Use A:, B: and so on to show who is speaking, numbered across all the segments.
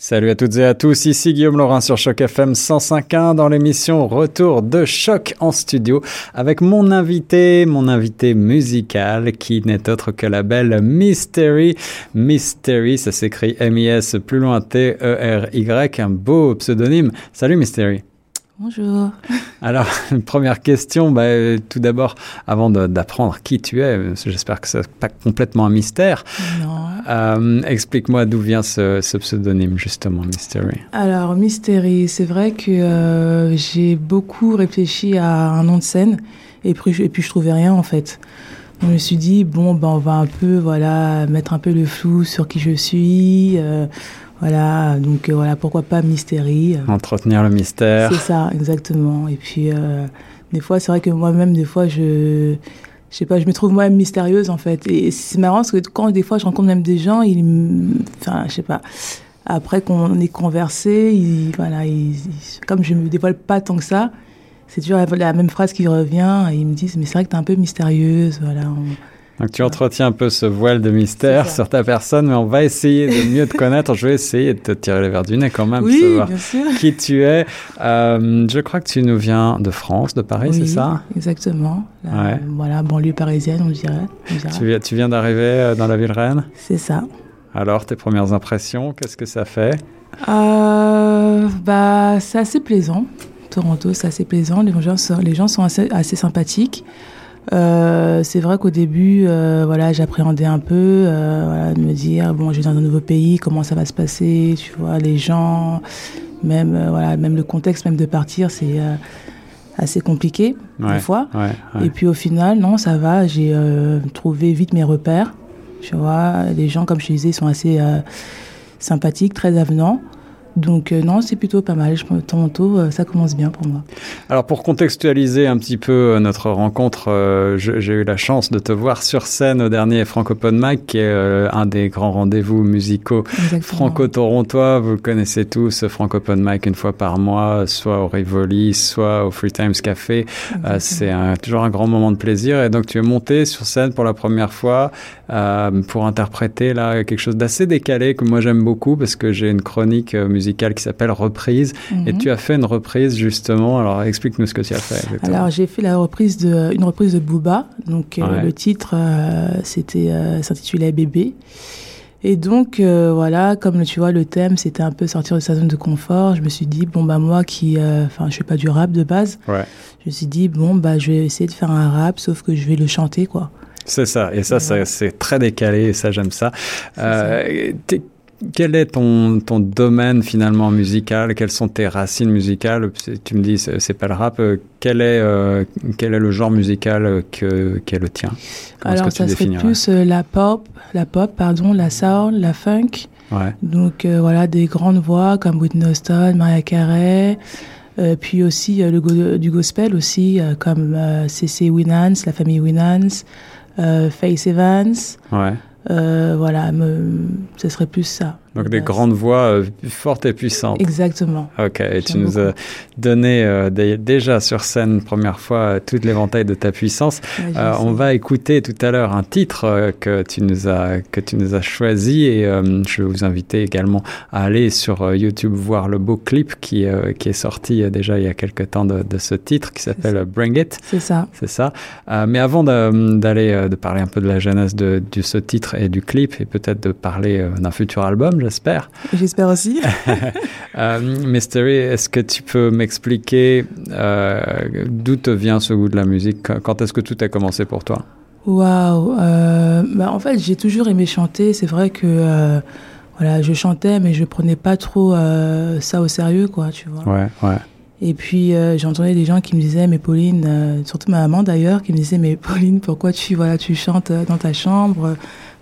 A: Salut à toutes et à tous, ici Guillaume Laurin sur Choc FM 105.1 dans l'émission Retour de Choc en studio avec mon invité, mon invité musical qui n'est autre que la belle Mystery. Mystery, ça s'écrit M-I-S plus loin T-E-R-Y, un beau pseudonyme. Salut Mystery.
B: Bonjour.
A: Alors, première question, bah, tout d'abord, avant d'apprendre qui tu es, j'espère que ce n'est pas complètement un mystère.
B: Non.
A: Euh, Explique-moi d'où vient ce, ce, pseudonyme, justement, Mystery.
B: Alors, Mystery, c'est vrai que euh, j'ai beaucoup réfléchi à un nom de scène et puis, et puis je trouvais rien, en fait. Donc, je me suis dit, bon, ben, on va un peu, voilà, mettre un peu le flou sur qui je suis. Euh, voilà, donc voilà, pourquoi pas.
A: Euh. Entretenir le mystère.
B: C'est ça, exactement. Et puis, des fois, c'est vrai que moi-même, des fois, je, je sais pas, je me trouve moi-même mystérieuse en fait. Et c'est marrant parce que quand des fois je rencontre même des gens, ils, enfin, je sais pas. Après qu'on ait conversé, voilà, comme je me dévoile pas tant que ça, c'est toujours la, même phrase qui revient. Et ils me disent, mais c'est vrai que tu es un peu mystérieuse, voilà.
A: Donc tu entretiens un peu ce voile de mystère sur ta personne, mais on va essayer de mieux te connaître. Je vais essayer de te tirer les verres du nez quand même,
B: oui,
A: savoir
B: bien sûr.
A: qui tu es. Euh, je crois que tu nous viens de France, de Paris,
B: oui,
A: c'est ça?
B: Exactement. La, ouais. Voilà, banlieue parisienne, on dirait. On dirait.
A: Tu, viens, tu viens d'arriver euh, dans la ville reine?
B: C'est ça.
A: Alors, tes premières impressions, qu'est-ce que ça fait?
B: Euh, bah, C'est assez plaisant. Toronto, c'est assez plaisant. Les gens, sont, les gens sont assez, assez sympathiques. Euh, c'est vrai qu'au début, euh, voilà, j'appréhendais un peu, euh, voilà, de me dire bon, je vais dans un nouveau pays, comment ça va se passer, tu vois, les gens, même voilà, même le contexte, même de partir, c'est assez compliqué
A: ouais,
B: des fois.
A: Ouais, ouais.
B: Et puis au final, non, ça va, j'ai trouvé vite mes repères, tu vois, les gens, comme je disais, sont assez sympathiques, très avenants. Donc euh, non, c'est plutôt pas mal. Je, Toronto, euh, ça commence bien pour moi.
A: Alors pour contextualiser un petit peu euh, notre rencontre, euh, j'ai eu la chance de te voir sur scène au dernier Francophone Mag, qui est un des grands rendez-vous musicaux franco-torontois. Vous le connaissez tous, Francophone Mag une fois par mois, soit au Rivoli, soit au Free Times Café. c'est toujours un grand moment de plaisir. Et donc tu es monté sur scène pour la première fois pour interpréter là quelque chose d'assez décalé que moi j'aime beaucoup parce que j'ai une chronique musicale musicale qui s'appelle Reprise. Mm -hmm. Et tu as fait une reprise justement. Alors explique-nous ce que tu as fait. Exactement.
B: Alors j'ai fait la reprise de, une reprise de Booba. Donc ouais. euh, le titre euh, c'était euh, s'intitulait Bébé. Et donc euh, voilà, comme tu vois le thème c'était un peu sortir de sa zone de confort. Je me suis dit bon bah moi qui, enfin je fais pas du rap de base.
A: Ouais.
B: Je me suis dit bon bah je vais essayer de faire un rap sauf que je vais le chanter quoi.
A: C'est ça. Et ça, ouais. c'est très décalé. Et ça j'aime ça. Euh, ça quel est ton, ton domaine finalement musical? Quelles sont tes racines musicales? Tu me dis c'est pas le rap. Quel est euh, quel est le genre musical que qui est le tien?
B: Comment Alors ça serait plus euh, la pop, la pop pardon, la soul, la funk.
A: Ouais.
B: Donc euh, voilà des grandes voix comme Whitney Houston, Mariah Carey. Euh, puis aussi le go du gospel aussi comme CC Winans, la famille Winans, Faith Evans.
A: Ouais.
B: Euh, voilà, me, ce serait plus ça.
A: Donc des grandes voix euh, fortes et puissantes.
B: Exactement.
A: Ok, et tu nous as donné euh, déjà sur scène, première fois, euh, toute l'éventail de ta puissance.
B: Ouais,
A: on va écouter tout à l'heure un titre que tu nous as, que tu nous as choisi et je vais vous inviter également à aller sur YouTube voir le beau clip qui, qui est sorti déjà il y a quelques temps de, de ce titre qui s'appelle Bring It.
B: C'est ça.
A: C'est ça. mais avant d'aller de parler un peu de la jeunesse de, de ce titre et du clip et peut-être de parler d'un futur album, j'espère.
B: J'espère aussi.
A: euh, Mystery, est-ce que tu peux m'expliquer euh, d'où te vient ce goût de la musique? Quand est-ce que tout a commencé pour toi?
B: Waouh euh, bah En fait, j'ai toujours aimé chanter. C'est vrai que voilà, je chantais, mais je prenais pas trop ça au sérieux, quoi, tu vois.
A: Ouais, ouais.
B: Et puis euh, j'entendais des gens qui me disaient mais Pauline, euh, surtout ma maman d'ailleurs, qui me disait mais Pauline, pourquoi tu voilà tu chantes dans ta chambre,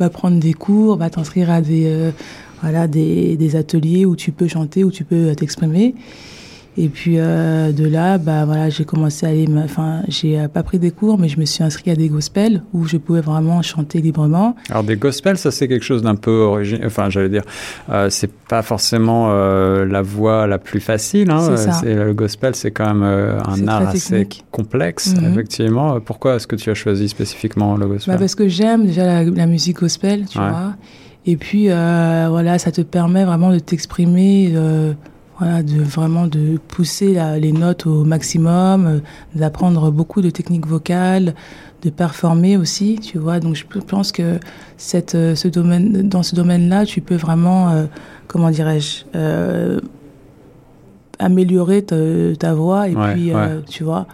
B: va prendre des cours, va t'inscrire à des voilà des, des, ateliers où tu peux chanter, où tu peux t'exprimer. Et puis euh, de là, bah voilà, j'ai commencé à aller, enfin, j'ai pas pris des cours, mais je me suis inscrit à des gospels où je pouvais vraiment chanter librement.
A: Alors des gospels, ça c'est quelque chose d'un peu original. Enfin, j'allais dire, euh, c'est pas forcément euh, la voie la plus facile. Hein.
B: C'est
A: le gospel, c'est quand même euh, un art assez complexe,
B: Mhm.
A: mm -hmm. effectivement. Pourquoi est-ce que tu as choisi spécifiquement le gospel?
B: Bah Parce que j'aime déjà la, la, musique gospel, tu
A: ouais.
B: vois. Et puis, euh, voilà, ça te permet vraiment de t'exprimer, euh, voilà, de vraiment de pousser la- les notes au maximum, euh, d'apprendre beaucoup de techniques vocales, de performer aussi, tu vois. Donc, je pense que cette, euh, ce domaine, dans ce domaine-là, tu peux vraiment, euh, comment dirais-je, améliorer ta, ta voix et
A: Ouais,
B: puis,
A: ouais.
B: tu vois.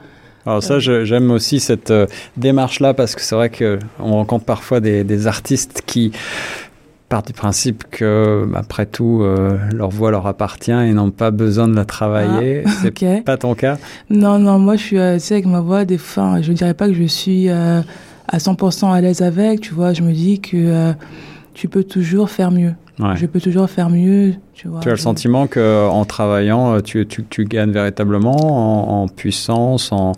A: Alors ça, j'aime aussi cette démarche-là parce que c'est vrai que on rencontre parfois des, des artistes qui partent du principe que, après tout, euh, leur voix leur appartient et n'ont pas besoin de la travailler. c'est
B: Ok.
A: pas ton cas?
B: Non, non, moi je suis, euh, tu sais, avec ma voix, des fois, je dirais pas que je suis euh, à 100% à l'aise avec, tu vois, je me dis que euh, tu peux toujours faire mieux.
A: Ouais.
B: Je peux toujours faire mieux, tu vois.
A: Tu as le sentiment qu'en travaillant, euh, tu, tu, tu gagnes véritablement en, en puissance, en,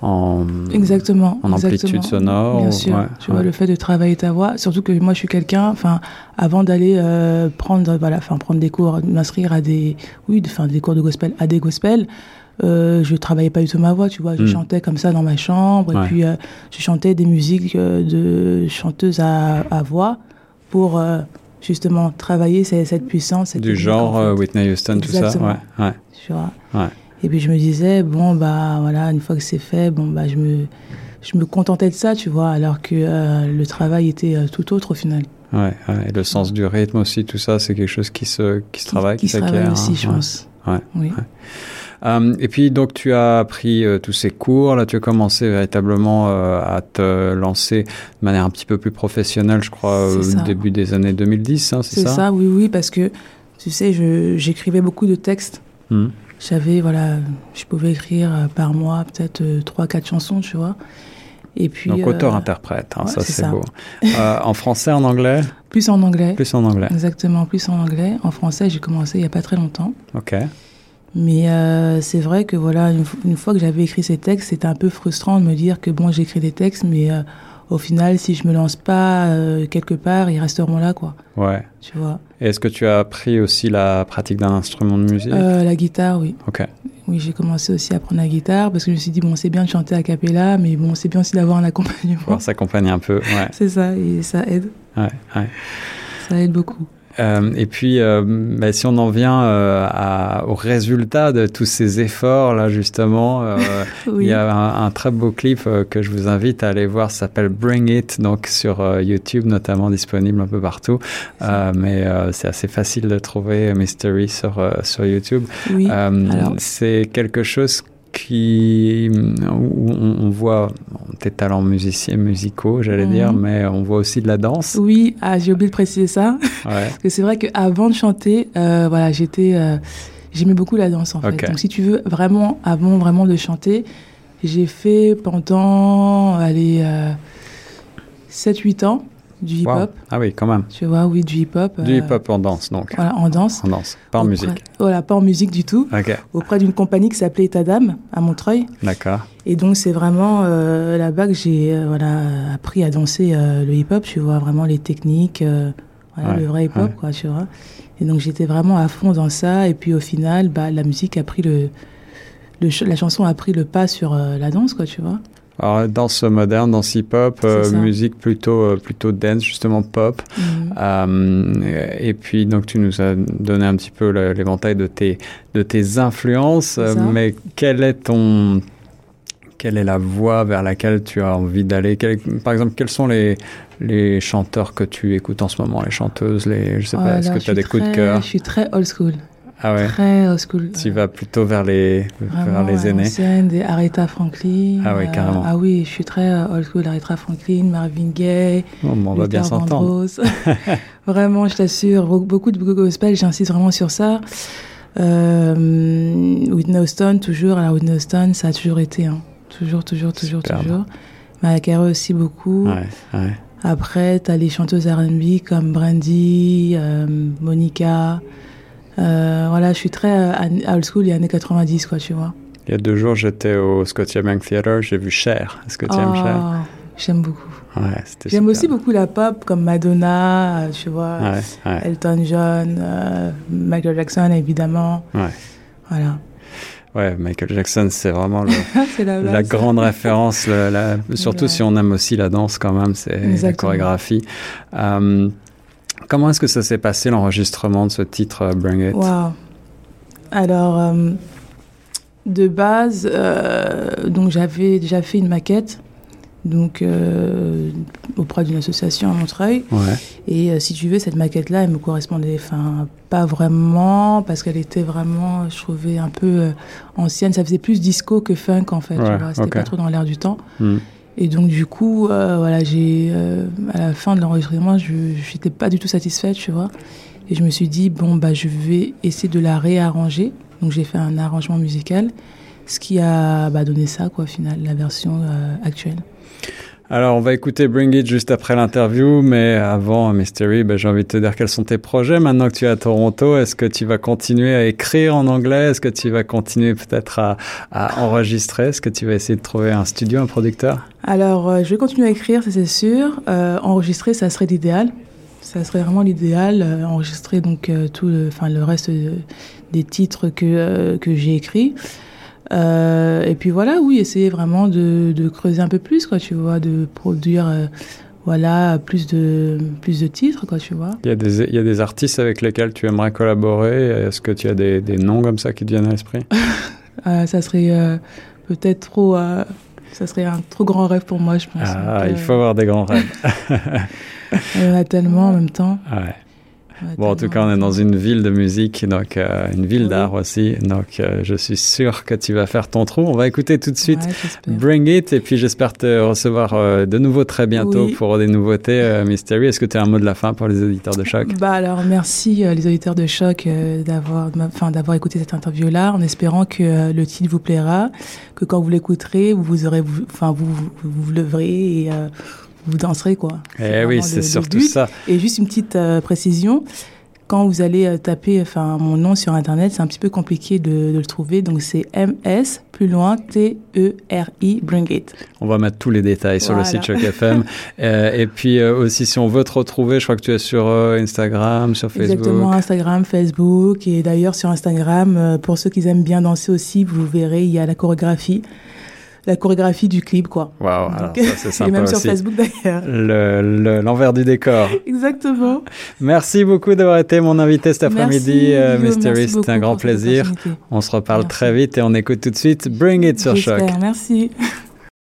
A: en,
B: Exactement.
A: en amplitude
B: exactement.
A: sonore
B: Bien sûr.
A: ouais,
B: tu
A: ouais.
B: vois, le fait de travailler ta voix, surtout que moi je suis quelqu'un, enfin, avant d'aller euh, prendre, voilà, enfin, prendre des cours, m'inscrire à des, oui, enfin, des cours de gospel, à des gospels, euh, je travaillais pas du tout ma voix, tu vois. Je
A: Mm.
B: chantais comme ça dans ma chambre,
A: Ouais.
B: et puis euh, je chantais des musiques euh, de chanteuses à, à voix pour euh, justement travailler cette, cette puissance. Cette
A: du genre
B: en fait.
A: euh, Whitney Houston, tout ça
B: Exactement.
A: ouais, ouais.
B: tu vois.
A: Ouais.
B: Et puis je me disais, bon, bah voilà, une fois que c'est fait, bon, bah je me, je me contentais de ça, tu vois, alors que euh, le travail était euh, tout autre au final.
A: Ouais, ouais. Et le sens du rythme aussi, tout ça, c'est quelque chose qui se, qui se travaille, qui,
B: qui se travaille
A: s'acquiert.
B: aussi,
A: hein,
B: je pense.
A: Ouais,
B: Oui.
A: Euh, et puis, donc, tu as pris euh, tous ces cours. Là, tu as commencé véritablement euh, à te lancer de manière un petit peu plus professionnelle, je crois, au
B: ça.
A: début des années 2010, hein, c'est
B: C'est
A: ça,
B: ça, oui, oui, parce que, tu sais, j'écrivais beaucoup de textes.
A: Hmm.
B: J'avais, voilà, je pouvais écrire par mois peut-être euh, trois, quatre chansons, tu vois. Et puis.
A: Donc, auteur-interprète, hein,
B: ouais,
A: ça,
B: c'est ça.
A: beau. En français, en anglais?
B: Plus en anglais.
A: Plus en anglais.
B: Exactement, plus en anglais. En français, j'ai commencé il n'y a pas très longtemps.
A: Ok.
B: Mais euh, c'est vrai que voilà, une, fois que j'avais écrit ces textes, c'était un peu frustrant de me dire que bon, j'écris des textes, mais euh, au final, si je me lance pas euh, quelque part, ils resteront là, quoi.
A: Ouais.
B: Tu vois.
A: Est-ce que tu as appris aussi la pratique d'un instrument de musique?
B: La guitare, oui.
A: Ok.
B: Oui, j'ai commencé aussi à apprendre la guitare parce que je me suis dit, bon, c'est bien de chanter a cappella, mais bon, c'est bien aussi d'avoir un accompagnement.
A: Pouvoir s'accompagner un peu. Ouais.
B: C'est ça, et ça aide.
A: ouais, ouais.
B: Ça aide beaucoup.
A: Euh, et puis, euh, bah, si on en vient euh, à, au résultat de tous ces efforts, là, justement,
B: Oui.
A: il y a un, un très beau clip que je vous invite à aller voir, ça s'appelle Bring It, donc sur YouTube, notamment disponible un peu partout. Mais c'est assez facile de trouver Mystery sur, sur YouTube.
B: Oui.
A: C'est quelque chose qui où on, voit tes talents musiciens musicaux j'allais dire mais on voit aussi de la danse.
B: Oui, ah, j'ai oublié de préciser ça.
A: ouais.
B: Parce que c'est vrai qu'avant de chanter, euh, voilà, j'étais, euh, j'aimais beaucoup la danse en fait. Donc si tu veux vraiment, avant vraiment de chanter, j'ai fait pendant, allez, euh, 7-8 ans du
A: Wow.
B: hip-hop.
A: ah oui quand même
B: Tu vois, oui, du hip-hop.
A: du
B: euh,
A: hip-hop en danse donc
B: Voilà, en danse.
A: en danse pas en
B: Auprès-
A: musique
B: Voilà, pas en musique du tout.
A: ok
B: Auprès d'une compagnie qui s'appelait État d'âme à Montreuil.
A: d'accord
B: Et donc c'est vraiment euh, là-bas que j'ai euh, voilà, appris à danser euh, le hip-hop, tu vois, vraiment les techniques, voilà,
A: Ouais,
B: le vrai hip-hop,
A: ouais.
B: quoi, tu vois. Et donc j'étais vraiment à fond dans ça. Et puis au final, bah, la musique a pris le, le ch- la chanson a pris le pas sur la danse, quoi, tu vois.
A: Alors danse moderne danse hip-hop euh, musique plutôt euh, plutôt dance justement pop.
B: Mhm.
A: Euh, et puis donc tu nous as donné un petit peu l'éventail de tes de tes influences, mais quel est ton quelle est la voie vers laquelle tu as envie d'aller? Par exemple, quels sont les les chanteurs que tu écoutes en ce moment, les chanteuses, les je sais
B: Oh
A: pas,
B: là
A: est-ce que tu as des coups de cœur?
B: Je suis très old school.
A: Ah ouais.
B: Très old school.
A: Tu vas plutôt vers les vers
B: Vraiment,
A: les aînés.
B: ancienne, des Aretha Franklin.
A: Ah oui,
B: euh,
A: carrément.
B: ah oui, je suis très euh, old school. Aretha Franklin, Marvin Gaye.
A: Oh, on va bien s'entendre.
B: Vraiment, je t'assure, be- beaucoup de gospel, j'insiste vraiment sur ça. Euh, Whitney Houston, toujours. Alors, Whitney Houston, ça a toujours été. hein. Toujours, toujours, toujours,
A: Superbe.
B: toujours. Mariah Carey aussi beaucoup.
A: Ouais, ouais.
B: Après, t'as les chanteuses R&B comme Brandy, euh, Monica. Euh, voilà, je suis très euh, old school et années 90, quoi, tu vois.
A: Il y a deux jours, j'étais au Scotiabank Theatre, j'ai vu Cher. Est-ce que tu aimes Cher?
B: Oh, J'aime beaucoup.
A: Ouais,
B: J'aime aussi beaucoup la pop comme Madonna, euh, tu vois.
A: Ouais, ouais,
B: Elton John, euh, Michael Jackson évidemment. Voilà.
A: Ouais, Michael Jackson, c'est vraiment le,
B: la,
A: grande référence, le- la- surtout si on aime aussi la danse quand même, c'est la chorégraphie. Comment est-ce que ça s'est passé l'enregistrement de ce titre Bring It?
B: Wow. Alors, de base, donc j'avais déjà fait une maquette donc euh, auprès d'une association à Montreuil. Et euh, si tu veux, cette maquette-là, elle me correspondait, enfin, pas vraiment, parce qu'elle était vraiment, je trouvais, un peu euh, ancienne. Ça faisait plus disco que funk, en fait. C'était pas trop dans l'air du temps. Hmm. Et donc, du coup, voilà, j'ai, à la fin de l'enregistrement, je n'étais pas du tout satisfaite, tu vois. Et je me suis dit, bon, bah, je vais essayer de la réarranger. Donc, j'ai fait un arrangement musical, ce qui a bah, donné ça, quoi, au final, la version actuelle.
A: Alors, on va écouter Bring It juste après l'interview, mais avant, Mystery, ben, j'ai envie de te dire quels sont tes projets maintenant que tu es à Toronto. Est-ce que tu vas continuer à écrire en anglais? Est-ce que tu vas continuer peut-être à, enregistrer? Est-ce que tu vas essayer de trouver un studio, un producteur?
B: Alors, euh, je vais continuer à écrire, ça c'est sûr. Euh, enregistrer, ça serait l'idéal. Ça serait vraiment l'idéal. Euh, enregistrer donc tout, le, le reste des titres que que j'ai écrits. Euh, et puis voilà, oui, essayer vraiment de, de, creuser un peu plus, quoi, tu vois, de produire, euh, voilà, plus de, plus de titres, quoi, tu vois.
A: Il y, a des, il y a des artistes avec lesquels tu aimerais collaborer. Est-ce que tu as des, des, noms comme ça qui te viennent à l'esprit?
B: Euh, Ça serait peut-être trop. ça serait un trop grand rêve pour moi, je pense.
A: Ah, il faut avoir des grands rêves.
B: il y en a tellement en même temps.
A: Ouais bon, en tout cas, on est dans une ville de musique, donc euh, une ville d'art aussi. Donc, euh, je suis sûr que tu vas faire ton trou. On va écouter tout de suite Bring It, et puis j'espère te recevoir euh, de nouveau très bientôt pour des nouveautés Mystery. Est-ce que tu as un mot de la fin pour les auditeurs de Choc?
B: Bah alors, merci les auditeurs de Choc d'avoir, enfin, d'avoir écouté cette interview-là, en espérant que le titre vous plaira, que quand vous l'écouterez, vous aurez, enfin, vous, vous, vous leverez et vous danserez quoi.
A: Eh oui, c'est surtout ça.
B: Et juste une petite euh, précision, quand vous allez euh, taper enfin mon nom sur internet, c'est un petit peu compliqué de, le trouver, donc c'est MS plus loin T E R I Bring It.
A: On va mettre tous les détails sur le site Choc FM. Euh, et puis aussi si on veut te retrouver, je crois que tu es sur Instagram, sur Facebook.
B: Exactement, Instagram, Facebook et d'ailleurs sur Instagram pour ceux qui aiment bien danser aussi, vous verrez, il y a la chorégraphie la chorégraphie du clip, quoi.
A: Waouh, ça c'est sympa
B: Et même
A: sur
B: Facebook d'ailleurs.
A: L'envers du décor.
B: Exactement.
A: Merci beaucoup d'avoir été mon invité cet après-midi, euh, Mystery. C'était un grand plaisir. On se reparle très vite et on écoute tout de suite Bring It sur Choc.
B: Merci.